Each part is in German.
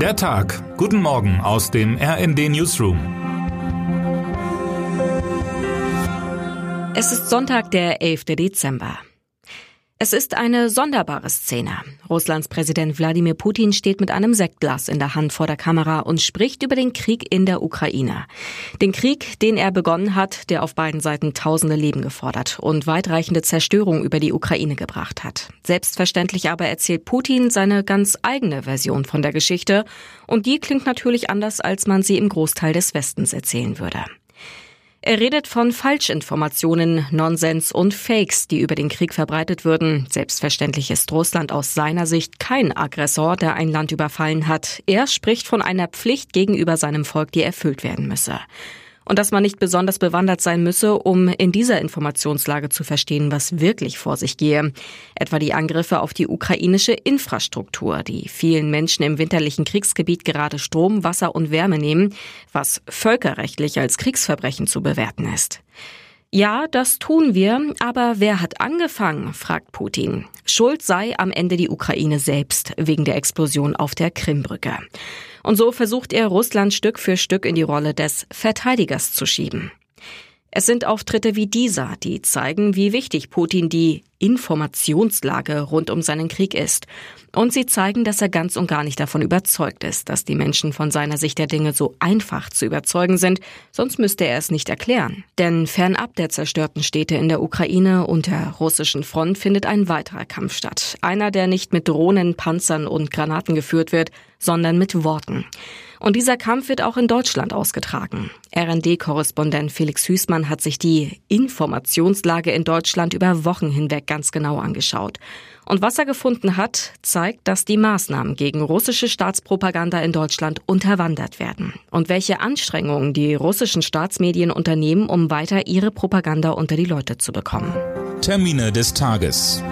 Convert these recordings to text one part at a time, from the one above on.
Der Tag. Guten Morgen aus dem RND Newsroom. Es ist Sonntag, der 11. Dezember. Es ist eine sonderbare Szene. Russlands Präsident Wladimir Putin steht mit einem Sektglas in der Hand vor der Kamera und spricht über den Krieg in der Ukraine. Den Krieg, den er begonnen hat, der auf beiden Seiten tausende Leben gefordert und weitreichende Zerstörung über die Ukraine gebracht hat. Selbstverständlich aber erzählt Putin seine ganz eigene Version von der Geschichte und die klingt natürlich anders, als man sie im Großteil des Westens erzählen würde. Er redet von Falschinformationen, Nonsens und Fakes, die über den Krieg verbreitet würden. Selbstverständlich ist Russland aus seiner Sicht kein Aggressor, der ein Land überfallen hat. Er spricht von einer Pflicht gegenüber seinem Volk, die erfüllt werden müsse und dass man nicht besonders bewandert sein müsse, um in dieser Informationslage zu verstehen, was wirklich vor sich gehe. Etwa die Angriffe auf die ukrainische Infrastruktur, die vielen Menschen im winterlichen Kriegsgebiet gerade Strom, Wasser und Wärme nehmen, was völkerrechtlich als Kriegsverbrechen zu bewerten ist. Ja, das tun wir, aber wer hat angefangen, fragt Putin. Schuld sei am Ende die Ukraine selbst wegen der Explosion auf der Krimbrücke. Und so versucht er Russland Stück für Stück in die Rolle des Verteidigers zu schieben. Es sind Auftritte wie dieser, die zeigen, wie wichtig Putin die Informationslage rund um seinen Krieg ist. Und sie zeigen, dass er ganz und gar nicht davon überzeugt ist, dass die Menschen von seiner Sicht der Dinge so einfach zu überzeugen sind, sonst müsste er es nicht erklären. Denn fernab der zerstörten Städte in der Ukraine und der russischen Front findet ein weiterer Kampf statt. Einer, der nicht mit Drohnen, Panzern und Granaten geführt wird, sondern mit Worten. Und dieser Kampf wird auch in Deutschland ausgetragen. RND-Korrespondent Felix Hüßmann hat sich die Informationslage in Deutschland über Wochen hinweg ganz genau angeschaut. Und was er gefunden hat, zeigt, dass die Maßnahmen gegen russische Staatspropaganda in Deutschland unterwandert werden. Und welche Anstrengungen die russischen Staatsmedien unternehmen, um weiter ihre Propaganda unter die Leute zu bekommen. Termine des Tages.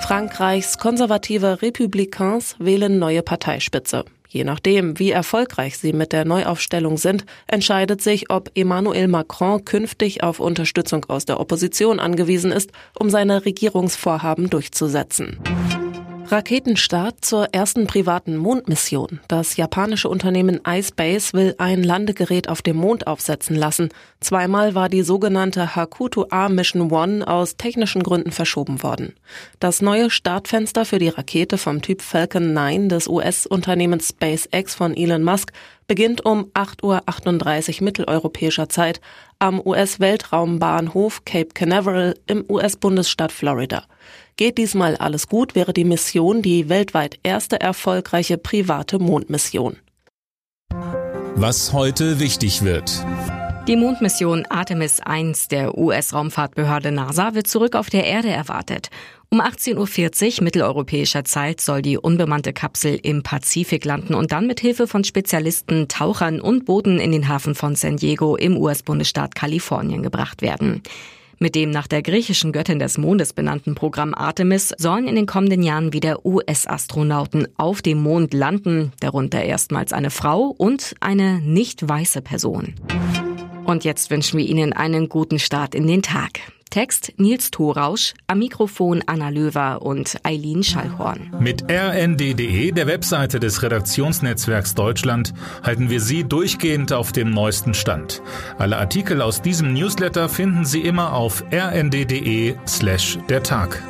Frankreichs konservative Republikains wählen neue Parteispitze. Je nachdem, wie erfolgreich sie mit der Neuaufstellung sind, entscheidet sich, ob Emmanuel Macron künftig auf Unterstützung aus der Opposition angewiesen ist, um seine Regierungsvorhaben durchzusetzen. Raketenstart zur ersten privaten Mondmission. Das japanische Unternehmen iSpace will ein Landegerät auf dem Mond aufsetzen lassen. Zweimal war die sogenannte Hakuto A Mission One aus technischen Gründen verschoben worden. Das neue Startfenster für die Rakete vom Typ Falcon 9 des US-Unternehmens SpaceX von Elon Musk beginnt um 8.38 Uhr mitteleuropäischer Zeit am US-Weltraumbahnhof Cape Canaveral im US-Bundesstaat Florida. Geht diesmal alles gut, wäre die Mission die weltweit erste erfolgreiche private Mondmission. Was heute wichtig wird. Die Mondmission Artemis 1 der US-Raumfahrtbehörde NASA wird zurück auf der Erde erwartet. Um 18.40 Uhr mitteleuropäischer Zeit soll die unbemannte Kapsel im Pazifik landen und dann mit Hilfe von Spezialisten, Tauchern und Booten in den Hafen von San Diego im US-Bundesstaat Kalifornien gebracht werden. Mit dem nach der griechischen Göttin des Mondes benannten Programm Artemis sollen in den kommenden Jahren wieder US-Astronauten auf dem Mond landen, darunter erstmals eine Frau und eine nicht weiße Person. Und jetzt wünschen wir Ihnen einen guten Start in den Tag. Text Nils Thorausch, am Mikrofon Anna Löwer und Eileen Schallhorn. Mit rnd.de, der Webseite des Redaktionsnetzwerks Deutschland, halten wir Sie durchgehend auf dem neuesten Stand. Alle Artikel aus diesem Newsletter finden Sie immer auf rnd.de slash der Tag.